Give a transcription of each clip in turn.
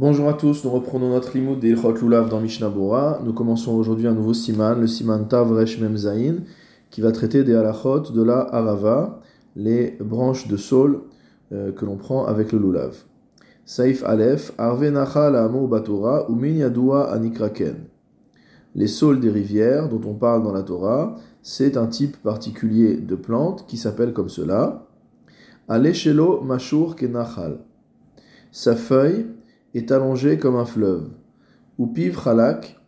Bonjour à tous, nous reprenons notre limoud des Lulav dans Mishnah Bora. Nous commençons aujourd'hui un nouveau siman, le siman Tav Resh Mem Zayin, qui va traiter des halachot de la Arava, les branches de saule euh, que l'on prend avec le Lulav. Saif Aleph, Arve Nachal Amo Batora, Umin Yadua Anikraken. Les saules des rivières dont on parle dans la Torah, c'est un type particulier de plante qui s'appelle comme cela. Aleshelo Mashur Kenachal. Sa feuille est allongé comme un fleuve. Ou piv chalak,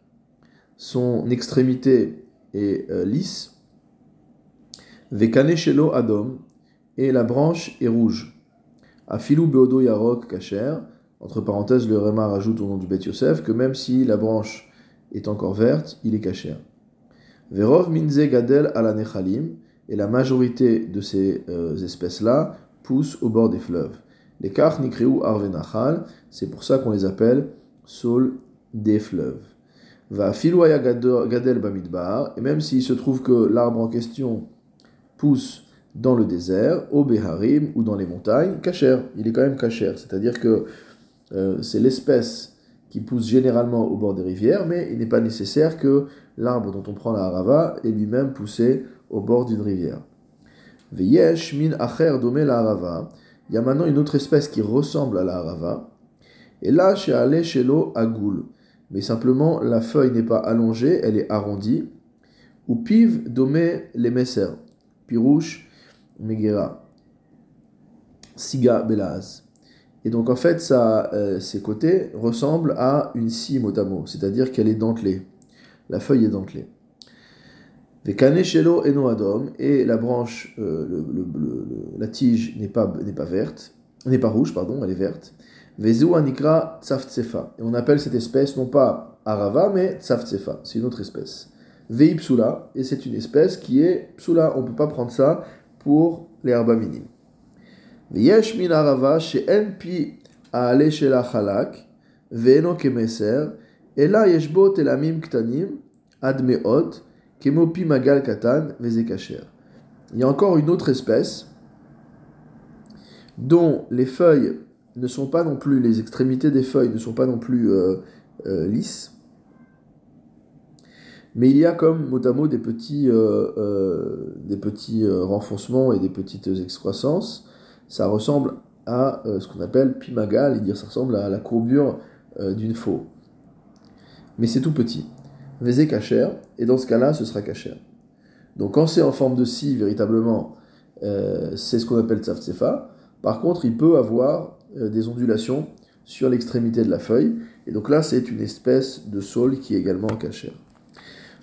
son extrémité est euh, lisse. Vekane shelo adom, et la branche est rouge. Afilu beodo yarok kacher, entre parenthèses, le Réma rajoute au nom du Bet Yosef que même si la branche est encore verte, il est kacher. Verov minze gadel ala nechalim, et la majorité de ces euh, espèces-là poussent au bord des fleuves. Les kach nikriou arvenachal, c'est pour ça qu'on les appelle sol des fleuves. Va filoya gadel bamidbar, et même s'il se trouve que l'arbre en question pousse dans le désert, au Beharim ou dans les montagnes, kacher, il est quand même kacher, c'est-à-dire que euh, c'est l'espèce qui pousse généralement au bord des rivières, mais il n'est pas nécessaire que l'arbre dont on prend la harava est lui-même poussé au bord d'une rivière. Veyesh min acher domé la harava, il y a maintenant une autre espèce qui ressemble à la harava. Et là, chez Ale chez l'eau, agoul. Mais simplement, la feuille n'est pas allongée, elle est arrondie. Ou piv domé les messer. Pirouche, megera. Siga belaz. Et donc en fait, ça, euh, ses côtés ressemblent à une scie motamo, c'est-à-dire qu'elle est dentelée. La feuille est dentelée. Vekaneshelo eno adom, et la branche, euh, le, le, le, la tige n'est pas, n'est pas verte, n'est pas rouge, pardon, elle est verte. Vezu anikra tsaftsefa. Et on appelle cette espèce non pas arava, mais tsaftsefa. C'est une autre espèce. Vei psula, et c'est une espèce qui est psula. On ne peut pas prendre ça pour les herbes minimes. Veyesh min arava she'en pi aale shela chalak, ve'eno kemeser, et là yeshbo telamim ktanim, admeot, Kemopi magal katan vezekacher. Il y a encore une autre espèce dont les feuilles ne sont pas non plus, les extrémités des feuilles ne sont pas non plus euh, euh, lisses, mais il y a comme mot à mot des petits, euh, des petits renfoncements et des petites excroissances. Ça ressemble à ce qu'on appelle pimagal, et dire ça ressemble à la courbure d'une faux. Mais c'est tout petit. Vézé kacher, et dans ce cas-là, ce sera kacher. Donc quand c'est en forme de scie, véritablement, euh, c'est ce qu'on appelle tzavtsefa. Par contre, il peut avoir euh, des ondulations sur l'extrémité de la feuille, et donc là, c'est une espèce de sol qui est également kacher.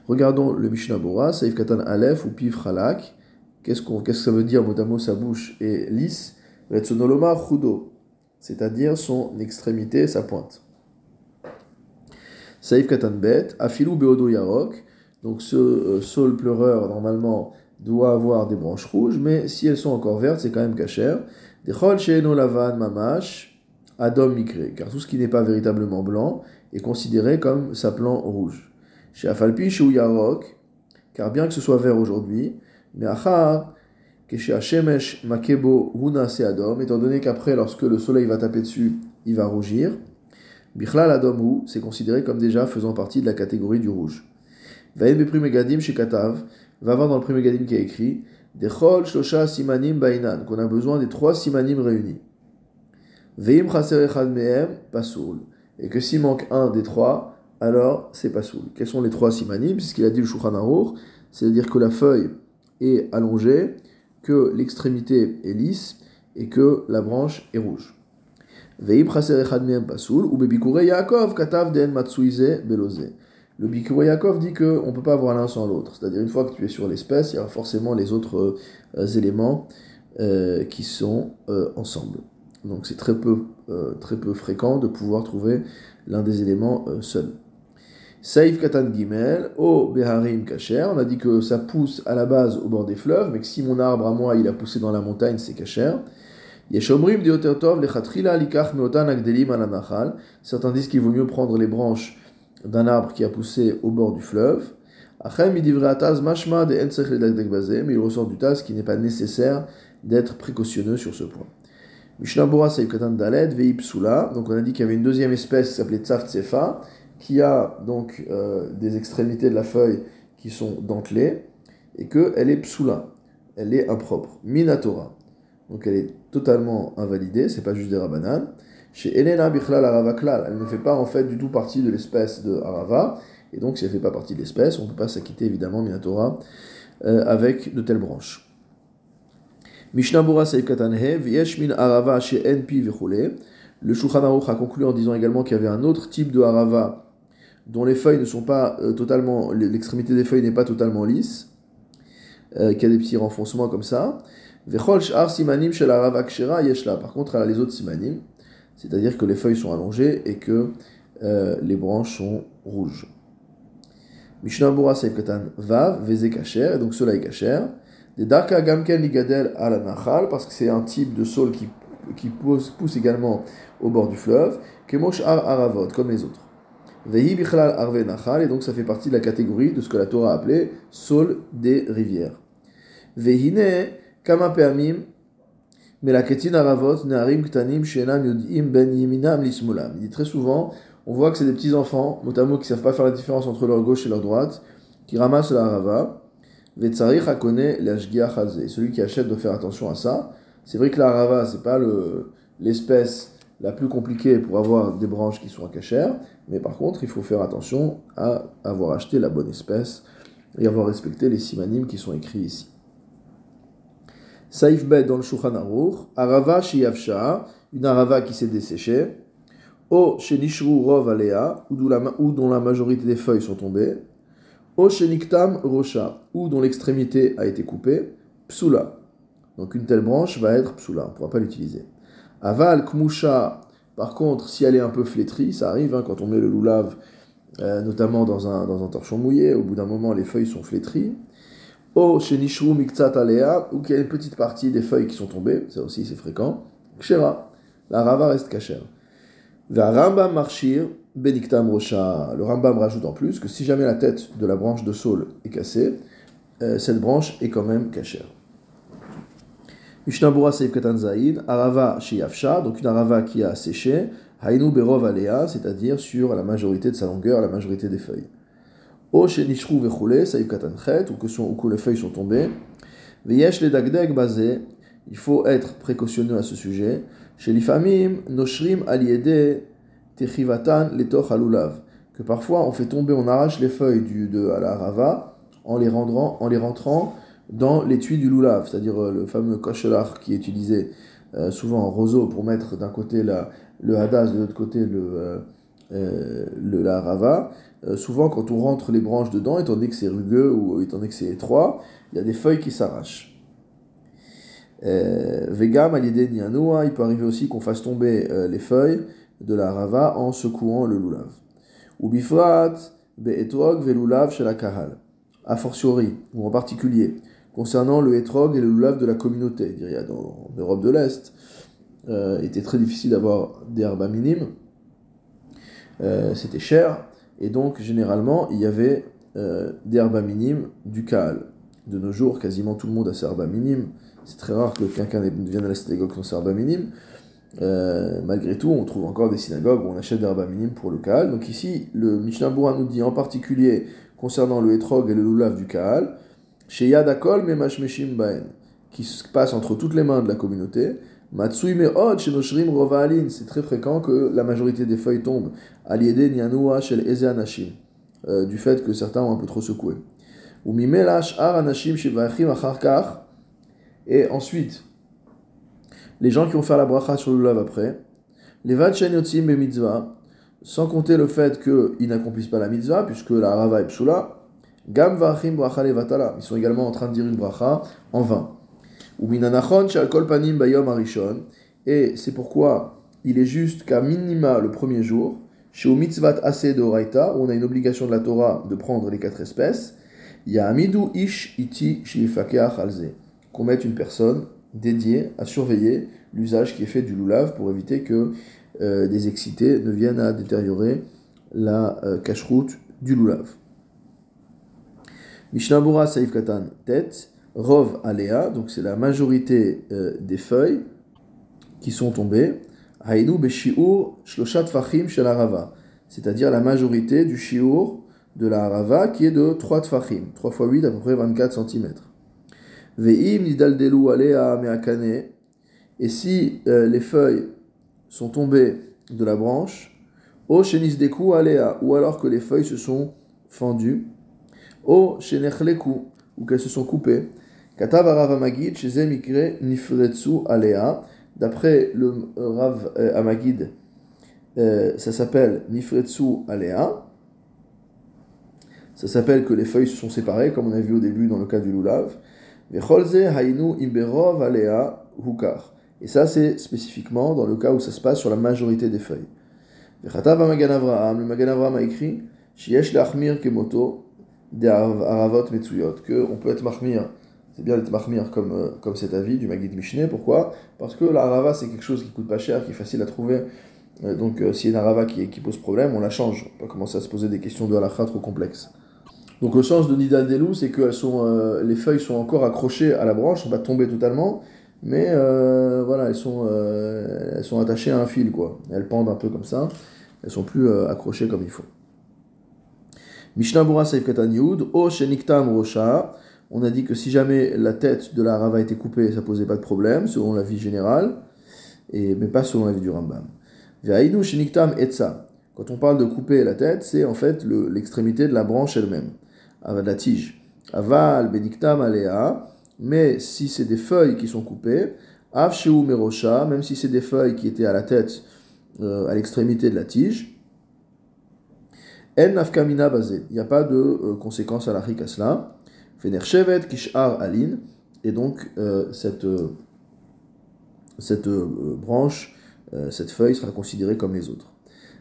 Regardons le Mishnah Bora, Saif Katan Aleph ou Piv Chalak. Qu'est-ce, qu'on, qu'est-ce que ça veut dire Motamo, sa bouche est lisse? Retsonoloma Chudo, c'est-à-dire son extrémité, sa pointe. Saïf Katanbet, Afilou Beodo Yarok. Donc ce euh, sol pleureur, normalement, doit avoir des branches rouges, mais si elles sont encore vertes, c'est quand même cachère. Dechol Sheeno Lavan Mamash, Adom Mikre. Car tout ce qui n'est pas véritablement blanc est considéré comme sa plante rouge. Chez Afalpi, chez Yarok, car bien que ce soit vert aujourd'hui, mais Achar, que chez Hashemesh Makebo Huna Adom, étant donné qu'après, lorsque le soleil va taper dessus, il va rougir. Bichlal Adom c'est considéré comme déjà faisant partie de la catégorie du rouge. Vaïn Bepri Megadim chez Katav, va voir dans le premier Megadim qui a écrit Dechol Shosha Simanim Bainan, qu'on a besoin des trois Simanim réunis. Veim Chaser Echad Mehem Pasoul, et que s'il manque un des trois, alors c'est Pasoul. Quels sont les trois Simanim? C'est ce qu'il a dit le Shulchan c'est-à-dire que la feuille est allongée, que l'extrémité est lisse et que la branche est rouge. Le Bikure Yaakov dit qu'on ne peut pas avoir l'un sans l'autre. C'est-à-dire, une fois que tu es sur l'espèce, il y a forcément les autres euh, éléments euh, qui sont euh, ensemble. Donc, c'est très peu, très peu fréquent de pouvoir trouver l'un des éléments seul. Saïf Katan Gimel, O Beharim Kacher, on a dit que ça pousse à la base au bord des fleuves, mais que si mon arbre à moi il a poussé dans la montagne, c'est Kacher. Certains disent qu'il vaut mieux prendre les branches d'un arbre qui a poussé au bord du fleuve. Mais il ressort du tas qu'il n'est pas nécessaire d'être précautionneux sur ce point. Donc on a dit qu'il y avait une deuxième espèce qui s'appelait Tsaft Tsefa, qui a donc euh, des extrémités de la feuille qui sont dentelées, et qu'elle est psula, elle est impropre. Minatora. Donc elle est totalement invalidée, c'est pas juste des rabananes. Chez Elena Bichlal Arava Klal, elle ne fait pas en fait du tout partie de l'espèce de Arava, et donc si elle ne fait pas partie de l'espèce, on ne peut pas s'acquitter évidemment Minatora euh, avec de telles branches. Mishnabura Saïf Katanhe, Vieshmin Arava chez Enpi Le Shulchan a conclu en disant également qu'il y avait un autre type de Arava dont les feuilles ne sont pas euh, totalement, l'extrémité des feuilles n'est pas totalement lisse, euh, qui a des petits renfoncements comme ça. Simanim Shel. Par contre, elle a les autres Simanim, c'est-à-dire que les feuilles sont allongées et que euh, les branches sont rouges. Mishnabura Saïf Katan Vav, Veze Kacher, et donc cela est Kacher. Des Darka Gamken Ligadel al Nachal, parce que c'est un type de sol qui, qui pousse, également au bord du fleuve, Kemosh Ar Aravot, comme les autres. Vehi Bichlal Arve Nachal, et donc ça fait partie de la catégorie de ce que la Torah a appelé sol des rivières. Vehine Ktanim Shenam Yodim Ben. Il dit très souvent, on voit que c'est des petits enfants, notamment qui ne savent pas faire la différence entre leur gauche et leur droite, qui ramassent la Arava celui qui achète doit faire attention à ça. C'est vrai que la rava, c'est pas l'espèce la plus compliquée pour avoir des branches qui soient cachères, mais par contre, il faut faire attention à avoir acheté la bonne espèce et avoir respecté les simanim qui sont écrits ici. Saif Bet dans le Shulchan Aruch, Arava Shiyavsha, une arava qui s'est desséchée, O Shenishru Rov Alea, ou dont la majorité des feuilles sont tombées, Osheniktam Rocha, ou dont l'extrémité a été coupée, Psula. Donc une telle branche va être Psula, on ne pourra pas l'utiliser. Aval Kmusha, par contre, si elle est un peu flétrie, ça arrive hein, quand on met le loulave, euh, notamment dans un, dans un torchon mouillé, au bout d'un moment les feuilles sont flétries. O Shenishru Miktsat Alea, ou qu'il y a une petite partie des feuilles qui sont tombées, ça aussi c'est fréquent. Kshera, la rava reste cachère. Va Rambam Marshir, Beniktam Rocha. Le Rambam rajoute en plus que si jamais la tête de la branche de saule est cassée, euh, cette branche est quand même cachère. Mishnabura Seif Katan Zaïd, Arava Shiyafsha, donc une Arava qui a séché, Hainu Berov Alea, c'est-à-dire sur la majorité de sa longueur, la majorité des feuilles. O Shenishru Vechule, Seif Katan Chet, ou que les feuilles sont tombées. Veyesh le Dagdeg basé, il faut être précautionneux à ce sujet. Chez l'ifamim, noshrim aliede techivatan letoch alulav. Que parfois on fait tomber, on arrache les feuilles du, de la rava en les, rendrant, en les rentrant dans l'étui du lulav, c'est-à-dire euh, le fameux kochelar qui est utilisé euh, souvent en roseau pour mettre d'un côté la, le hadas, de l'autre côté le, euh, le la rava. Souvent, quand on rentre les branches dedans, étant donné que c'est rugueux ou étant donné que c'est étroit, il y a des feuilles qui s'arrachent. Euh, Vegam, à l'idée il peut arriver aussi qu'on fasse tomber euh, les feuilles de la rava en secouant le lulav. Ou bifrat, be'etrog, ve'lulav chez la kahal. A fortiori, ou en particulier, concernant le etrog et le lulav de la communauté, dans l'Europe de l'Est, euh, était très difficile d'avoir des herbes minimes, euh, c'était cher, et donc généralement il y avait des herbes minimes du kahal. De nos jours, quasiment tout le monde a ses herbes minimes, c'est très rare que quelqu'un vienne à la synagogue sans serba minime. Euh, malgré tout, on trouve encore des synagogues où on achète des rabats minimes pour le Kaal. Donc ici, le Mishnah Boura nous dit en particulier concernant le Etrog et le Lulav du Kaal, chez Yadakol Baen, qui se passe entre toutes les mains de la communauté. Matsui Meod chez Noshrim Rovaalin, c'est très fréquent que la majorité des feuilles tombent. Aliede Nianua chez Ezeanashim, euh, du fait que certains ont un peu trop secoué. Ou Mimelash Ar Anashim Shivachim Acharkar, et ensuite, les gens qui vont faire la bracha sur le lave après, les Vachen Yotzim be mitzvah, sans compter le fait qu'ils n'accomplissent pas la mitzvah, puisque la rava est psula, Gam vachim bracha levatala. Ils sont également en train de dire une bracha en vain. Ou minanachon bayom arishon. Et c'est pourquoi il est juste qu'à minima le premier jour, chez mitzvat ase de Oraita, où on a une obligation de la Torah de prendre les quatre espèces, il y a amidou ish iti alze qu'on mette une personne dédiée à surveiller l'usage qui est fait du loulav pour éviter que euh, des excités ne viennent à détériorer la euh, cache-route du loulav. Mishnabura Saif Katan tête, Rov Alea, donc c'est la majorité euh, des feuilles, qui sont tombés, Haïnu Beshiur Shloshat Fachim Shel Arava, c'est-à-dire la majorité du Shiur de la Arava qui est de 3 Tfachim, 3 x 8 à peu près 24 cm. Ve'im Nidaldelu Alea Meakane, et si euh, les feuilles sont tombées de la branche, O Shenis Alea, ou alors que les feuilles se sont fendues, O Shenechleku, ou qu'elles se sont coupées, Katav Rav D'après le Rav euh, Amagid, euh, ça s'appelle Nifretsu Alea. Ça s'appelle que les feuilles se sont séparées, comme on a vu au début dans le cas du Lulav. Alea Hukar. Et ça, c'est spécifiquement dans le cas où ça se passe sur la majorité des feuilles. Le Magan Avraham a écrit Shiesh peut être mahmir c'est bien d'être mahmir comme, euh, comme cet avis du Magid Mishneh. Pourquoi? Parce que la rava c'est quelque chose qui coûte pas cher, qui est facile à trouver. Euh, donc euh, a une rava qui, pose problème, on la change. On va commencer à se poser des questions de halakha trop complexes. Donc le sens de Nidal Delou, c'est que sont, les feuilles sont encore accrochées à la branche, sont pas tomber totalement, mais voilà, elles sont, elles sont attachées à un fil, quoi. Elles pendent un peu comme ça, elles sont plus accrochées comme il faut. Mishnah Bura Saif Katan Yud, O Rosha, on a dit que si jamais la tête de la rava était coupée, ça posait pas de problème, selon la vie générale, et, mais pas selon la vie du Rambam. Quand on parle de couper la tête, c'est en fait l'extrémité de la branche elle-même, de la tige. Aval beniktam alea, mais si c'est des feuilles qui sont coupées, avsheu merosha, même si c'est des feuilles qui étaient à la tête, euh, à l'extrémité de la tige, en nafkamina basé. Il n'y a pas de euh, conséquence à à cela. Fenershevet Kishar Alin, et donc euh, cette, euh, cette euh, branche, cette feuille sera considérée comme les autres.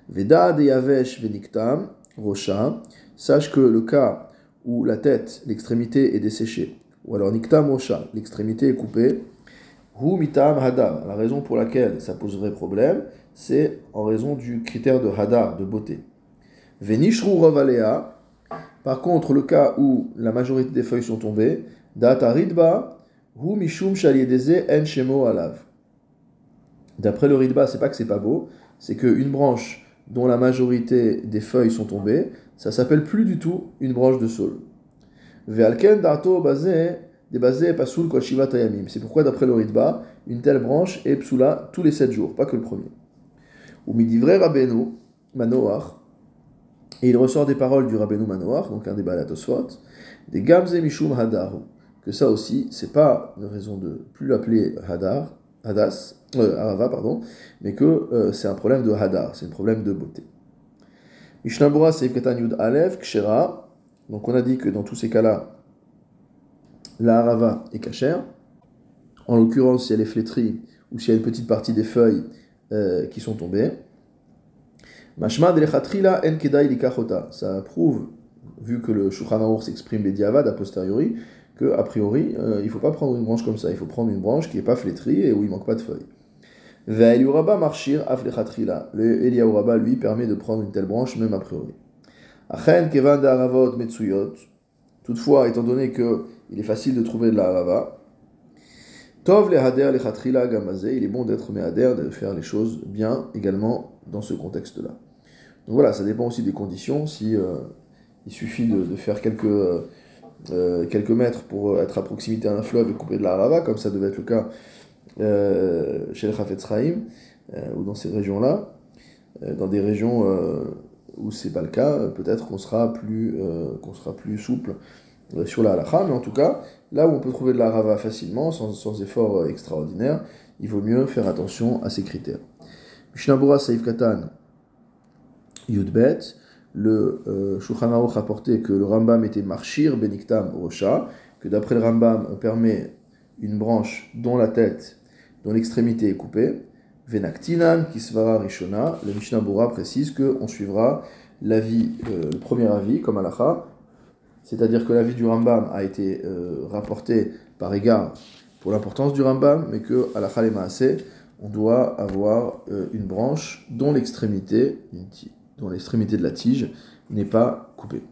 Veda de Yavesh Veniktam, Rocha, sache que le cas où la tête, l'extrémité est desséchée, ou alors Niktam Rocha, l'extrémité est coupée, Hu Mitam Hadar, la raison pour laquelle ça poserait problème, c'est en raison du critère de Hadar, de beauté. Venishru Ravalea, par contre, le cas où la majorité des feuilles sont tombées, data ridba, hu mishum en shemo alav. D'après le ridba, c'est pas que c'est pas beau, c'est qu'une branche dont la majorité des feuilles sont tombées, ça s'appelle plus du tout une branche de saule. Ve'alken dato basé, pasul shiva tayamim. C'est pourquoi d'après le ridba, une telle branche est psula tous les sept jours, pas que le premier. Ou midivre rabenu, manoach, et il ressort des paroles du Rabbeinu Manoir, donc un des Balatosfot, des Gamze Mishum Hadar, que ça aussi, c'est pas une raison de plus l'appeler Hadar, Hadas, euh, Arava, pardon, mais que euh, c'est un problème de Hadar, c'est un problème de beauté. Mishnabura Seif Yud Alev, Kshera, donc on a dit que dans tous ces cas-là, la Arava est cachère. En l'occurrence, si elle est flétrie ou s'il y a une petite partie des feuilles euh, qui sont tombées. Mashma en kedai likachota. Ça prouve, vu que le Shulchan s'exprime bediavad a posteriori, que a priori, euh, il ne faut pas prendre une branche comme ça. Il faut prendre une branche qui n'est pas flétrie et où il manque pas de feuilles. Ve'eliuraba marchir aflechatrila. Le Eliauraba, lui, permet de prendre une telle branche même a priori. Achen kevan aravot metsuyot. Toutefois, étant donné que il est facile de trouver de la harava, tov lehader lechatrila gamazé, il est bon d'être mehader, de faire les choses bien également dans ce contexte-là. Donc voilà, ça dépend aussi des conditions. Si euh, il suffit de, faire quelques, euh, euh, quelques mètres pour être à proximité d'un fleuve et couper de la lava, comme ça devait être le cas chez le Chafetzraïm, ou dans ces régions-là, dans des régions où c'est pas le cas, peut-être qu'on sera plus sera plus souple sur la halakha, mais en tout cas, là où on peut trouver de la rava facilement, sans, sans effort extraordinaire, il vaut mieux faire attention à ces critères. Mishnabura Saif Katan, Yudbet, le euh, Shulchan Aruch rapportait que le Rambam était marchir beniktam rocha, que d'après le Rambam, on permet une branche dont la tête, dont l'extrémité est coupée. Venaktinan kisvara rishona, le Mishnah Bura précise qu'on suivra l'avis, euh, le premier avis, comme alacha, c'est-à-dire que l'avis du Rambam a été euh, rapporté par égard pour l'importance du Rambam, mais que alacha le on doit avoir euh, une branche dont l'extrémité, dont l'extrémité de la tige n'est pas coupée.